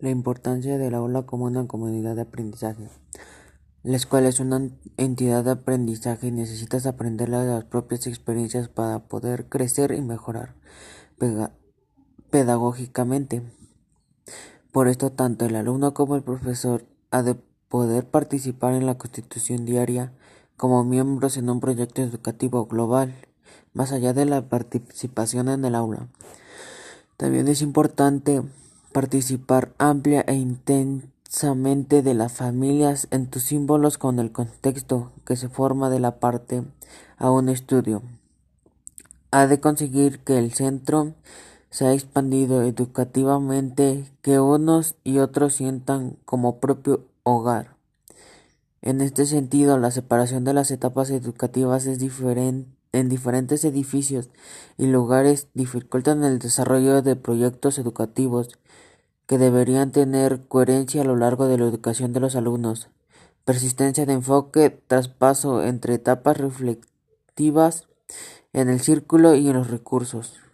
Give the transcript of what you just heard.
La importancia del aula como una comunidad de aprendizaje. La escuela es una entidad de aprendizaje y necesitas aprender las propias experiencias para poder crecer y mejorar pedagógicamente. Por esto, tanto el alumno como el profesor ha de poder participar en la constitución diaria como miembros en un proyecto educativo global, más allá de la participación en el aula. También es importante participar amplia e intensamente de las familias en tus símbolos con el contexto que se forma de la parte a un estudio. Ha de conseguir que el centro se ha expandido educativamente, que unos y otros sientan como propio hogar. En este sentido, la separación de las etapas educativas es diferente en diferentes edificios y lugares dificultan el desarrollo de proyectos educativos que deberían tener coherencia a lo largo de la educación de los alumnos. Persistencia de enfoque, traspaso entre etapas reflectivas en el círculo y en los recursos.